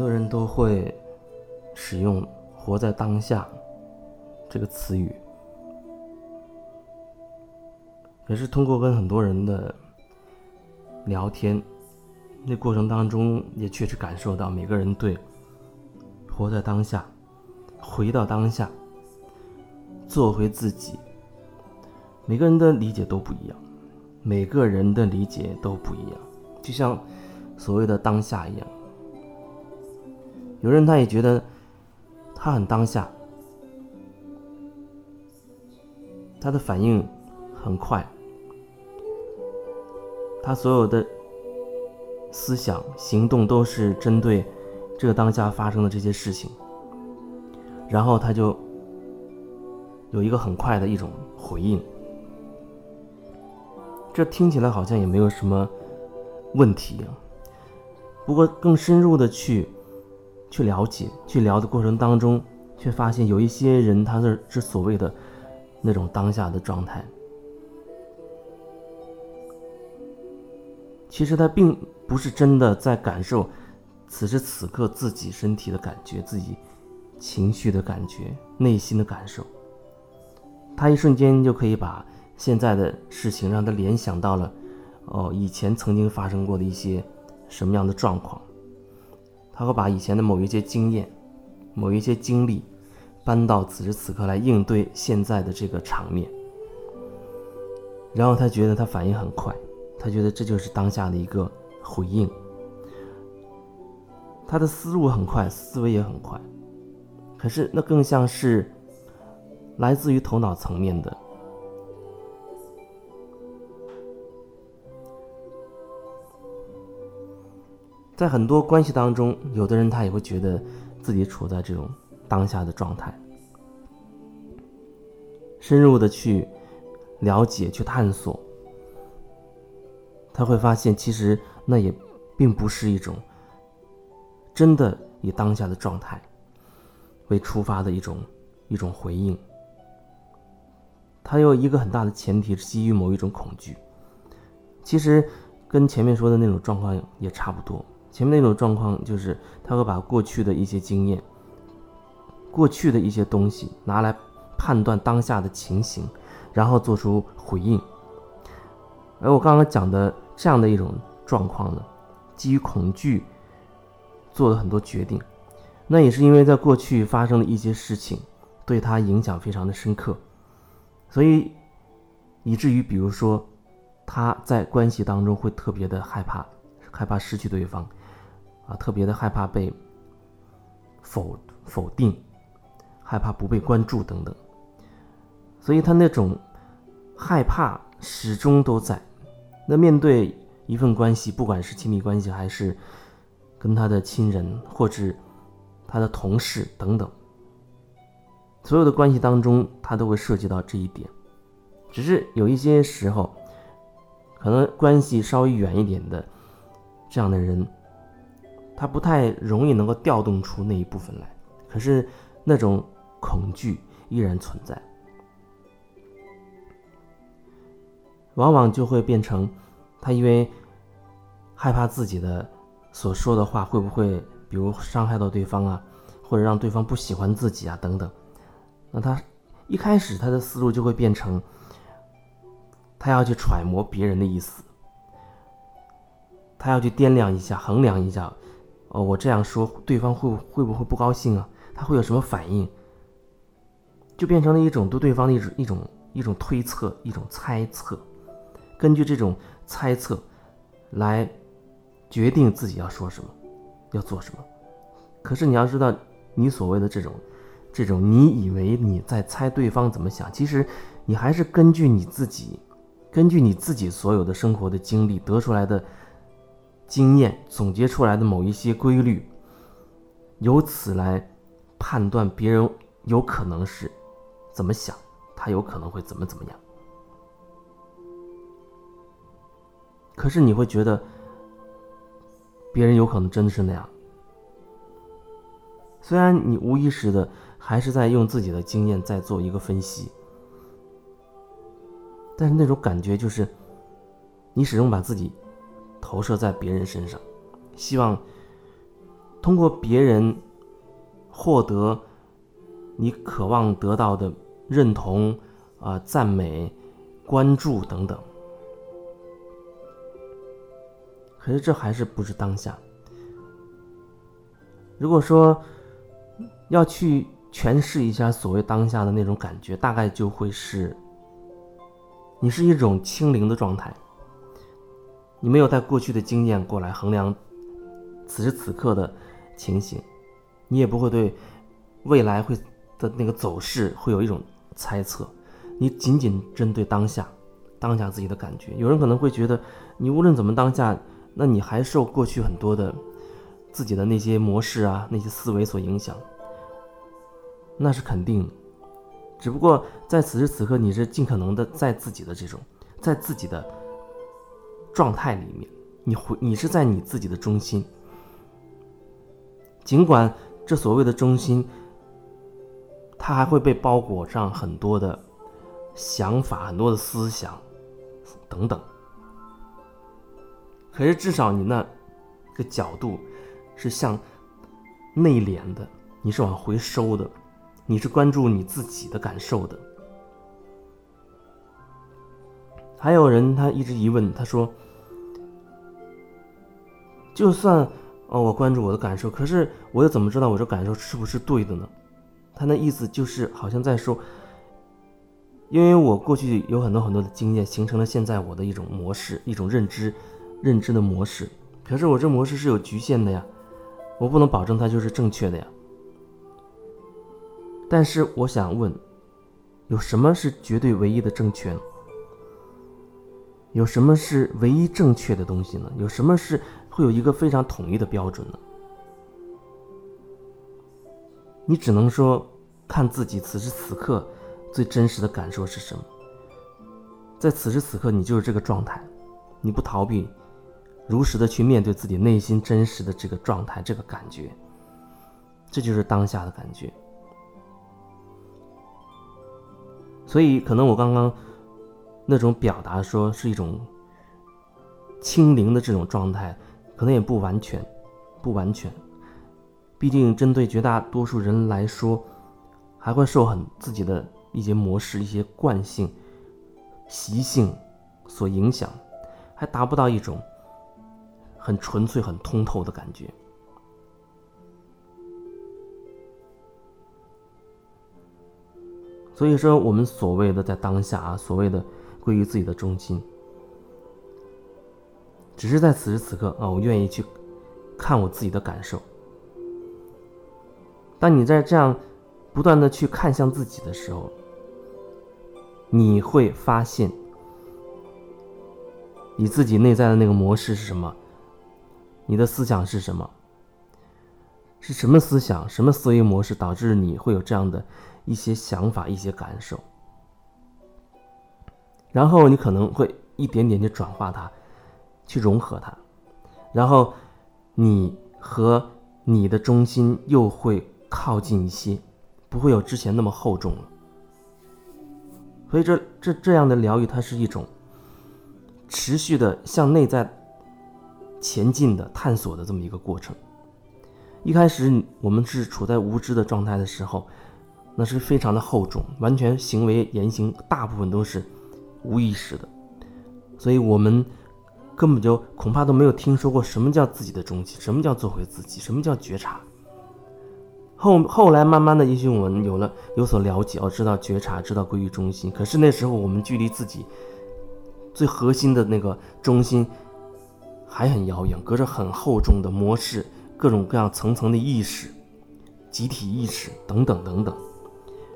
很多人都会使用“活在当下”这个词语，可是通过跟很多人的聊天，那过程当中也确实感受到每个人对“活在当下”、“回到当下”、“做回自己”，每个人的理解都不一样，每个人的理解都不一样，就像所谓的“当下”一样。有人他也觉得他很当下，他的反应很快，他所有的思想行动都是针对这个当下发生的这些事情，然后他就有一个很快的一种回应，这听起来好像也没有什么问题啊。不过更深入的去。去了解、去聊的过程当中，却发现有一些人，他是是所谓的那种当下的状态，其实他并不是真的在感受此时此刻自己身体的感觉、自己情绪的感觉、内心的感受。他一瞬间就可以把现在的事情让他联想到了，哦，以前曾经发生过的一些什么样的状况。他会把以前的某一些经验、某一些经历搬到此时此刻来应对现在的这个场面，然后他觉得他反应很快，他觉得这就是当下的一个回应。他的思路很快，思维也很快，可是那更像是来自于头脑层面的。在很多关系当中，有的人他也会觉得自己处在这种当下的状态，深入的去了解、去探索，他会发现其实那也并不是一种真的以当下的状态为出发的一种一种回应。他有一个很大的前提是基于某一种恐惧，其实跟前面说的那种状况也差不多。前面那种状况就是，他会把过去的一些经验、过去的一些东西拿来判断当下的情形，然后做出回应。而我刚刚讲的这样的一种状况呢，基于恐惧做了很多决定，那也是因为在过去发生的一些事情对他影响非常的深刻，所以以至于比如说他在关系当中会特别的害怕，害怕失去对方。啊，特别的害怕被否否定，害怕不被关注等等，所以他那种害怕始终都在。那面对一份关系，不管是亲密关系还是跟他的亲人或者他的同事等等，所有的关系当中，他都会涉及到这一点。只是有一些时候，可能关系稍微远一点的这样的人。他不太容易能够调动出那一部分来，可是那种恐惧依然存在，往往就会变成他因为害怕自己的所说的话会不会，比如伤害到对方啊，或者让对方不喜欢自己啊等等，那他一开始他的思路就会变成他要去揣摩别人的意思，他要去掂量一下、衡量一下。哦，我这样说，对方会会不会不高兴啊？他会有什么反应？就变成了一种对对方的一种一种一种推测，一种猜测，根据这种猜测来决定自己要说什么，要做什么。可是你要知道，你所谓的这种这种，你以为你在猜对方怎么想，其实你还是根据你自己，根据你自己所有的生活的经历得出来的。经验总结出来的某一些规律，由此来判断别人有可能是怎么想，他有可能会怎么怎么样。可是你会觉得别人有可能真的是那样，虽然你无意识的还是在用自己的经验在做一个分析，但是那种感觉就是你始终把自己。投射在别人身上，希望通过别人获得你渴望得到的认同啊、赞美、关注等等。可是这还是不是当下。如果说要去诠释一下所谓当下的那种感觉，大概就会是，你是一种清零的状态，你没有带过去的经验过来衡量此时此刻的情形，你也不会对未来会的那个走势会有一种猜测，你仅仅针对当下，当下自己的感觉。有人可能会觉得，你无论怎么当下。那你还受过去很多的自己的那些模式啊、那些思维所影响，那是肯定。只不过在此时此刻，你是尽可能的在自己的这种，在自己的状态里面，你回你是在你自己的中心。尽管这所谓的中心，它还会被包裹上很多的想法、很多的思想等等。可是至少你那个角度是向内敛的，你是往回收的，你是关注你自己的感受的。还有人他一直疑问，他说：“就算哦我关注我的感受，可是我又怎么知道我这感受是不是对的呢？”他那意思就是好像在说，因为我过去有很多很多的经验，形成了现在我的一种模式，一种认知。认知的模式，可是我这模式是有局限的呀，我不能保证它就是正确的呀。但是我想问，有什么是绝对唯一的正确？有什么是唯一正确的东西呢？有什么是会有一个非常统一的标准呢？你只能说看自己此时此刻最真实的感受是什么，在此时此刻你就是这个状态，你不逃避。如实的去面对自己内心真实的这个状态，这个感觉，这就是当下的感觉。所以，可能我刚刚那种表达说是一种清零的这种状态，可能也不完全，不完全。毕竟，针对绝大多数人来说，还会受很自己的一些模式、一些惯性、习性所影响，还达不到一种。很纯粹、很通透的感觉。所以说，我们所谓的在当下啊，所谓的归于自己的中心，只是在此时此刻啊，我愿意去看我自己的感受。当你在这样不断的去看向自己的时候，你会发现你自己内在的那个模式是什么。你的思想是什么？是什么思想、什么思维模式导致你会有这样的一些想法、一些感受？然后你可能会一点点的转化它，去融合它，然后你和你的中心又会靠近一些，不会有之前那么厚重了。所以这这这样的疗愈，它是一种持续的向内在。前进的探索的这么一个过程。一开始我们是处在无知的状态的时候，那是非常的厚重，完全行为言行大部分都是无意识的，所以我们根本就恐怕都没有听说过什么叫自己的中心，什么叫做回自己，什么叫觉察。后后来慢慢的，也许我们有了有所了解，哦，知道觉察，知道归于中心。可是那时候我们距离自己最核心的那个中心。还很遥远，隔着很厚重的模式，各种各样层层的意识、集体意识等等等等。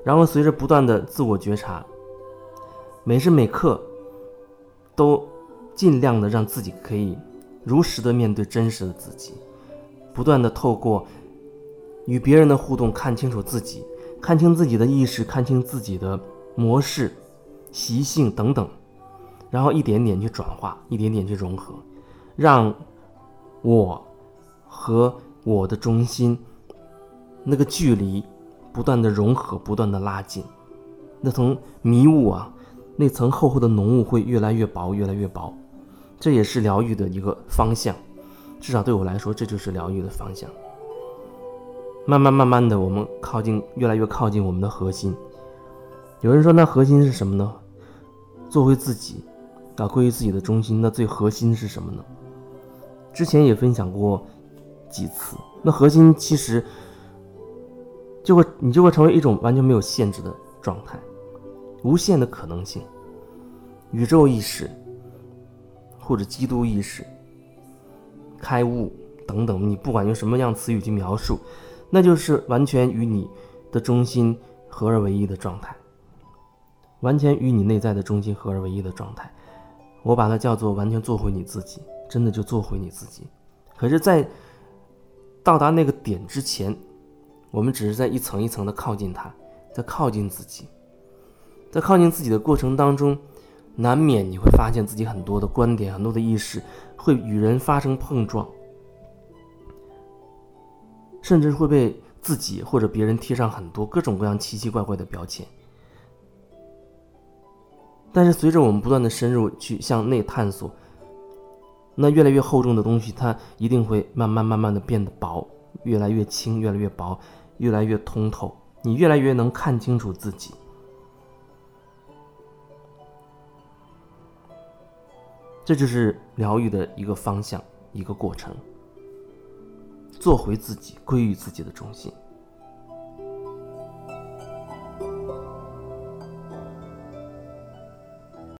然后随着不断的自我觉察，每时每刻都尽量的让自己可以如实的面对真实的自己，不断的透过与别人的互动看清楚自己，看清自己的意识，看清自己的模式、习性等等，然后一点点去转化，一点点去融合。让我和我的中心那个距离不断的融合，不断的拉近，那层迷雾啊，那层厚厚的浓雾会越来越薄，越来越薄。这也是疗愈的一个方向，至少对我来说，这就是疗愈的方向。慢慢慢慢的，我们靠近，越来越靠近我们的核心。有人说，那核心是什么呢？做回自己，啊，归于自己的中心。那最核心是什么呢？之前也分享过几次。那核心其实就会，你就会成为一种完全没有限制的状态，无限的可能性，宇宙意识，或者基督意识，开悟等等，你不管用什么样词语去描述，那就是完全与你的中心合而为一的状态，完全与你内在的中心合而为一的状态。我把它叫做完全做回你自己。真的就做回你自己，可是，在到达那个点之前，我们只是在一层一层的靠近它，在靠近自己，在靠近自己的过程当中，难免你会发现自己很多的观点、很多的意识会与人发生碰撞，甚至会被自己或者别人贴上很多各种各样奇奇怪怪的标签。但是，随着我们不断的深入去向内探索。那越来越厚重的东西，它一定会慢慢慢慢的变得薄，越来越轻，越来越薄，越来越通透。你越来越能看清楚自己，这就是疗愈的一个方向，一个过程。做回自己，归于自己的中心。